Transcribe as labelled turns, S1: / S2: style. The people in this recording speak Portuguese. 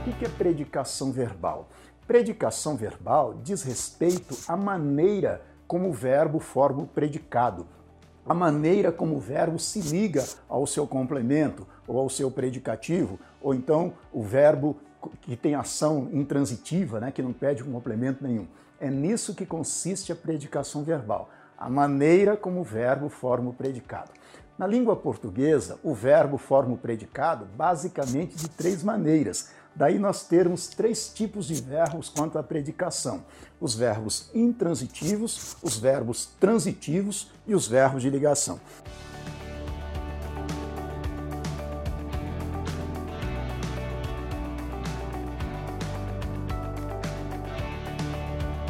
S1: O que é predicação verbal? Predicação verbal diz respeito à maneira como o verbo forma o predicado, a maneira como o verbo se liga ao seu complemento ou ao seu predicativo, ou então o verbo que tem ação intransitiva, né, que não pede um complemento nenhum. É nisso que consiste a predicação verbal, a maneira como o verbo forma o predicado. Na língua portuguesa, o verbo forma o predicado basicamente de três maneiras. Daí nós termos três tipos de verbos quanto à predicação: os verbos intransitivos, os verbos transitivos e os verbos de ligação.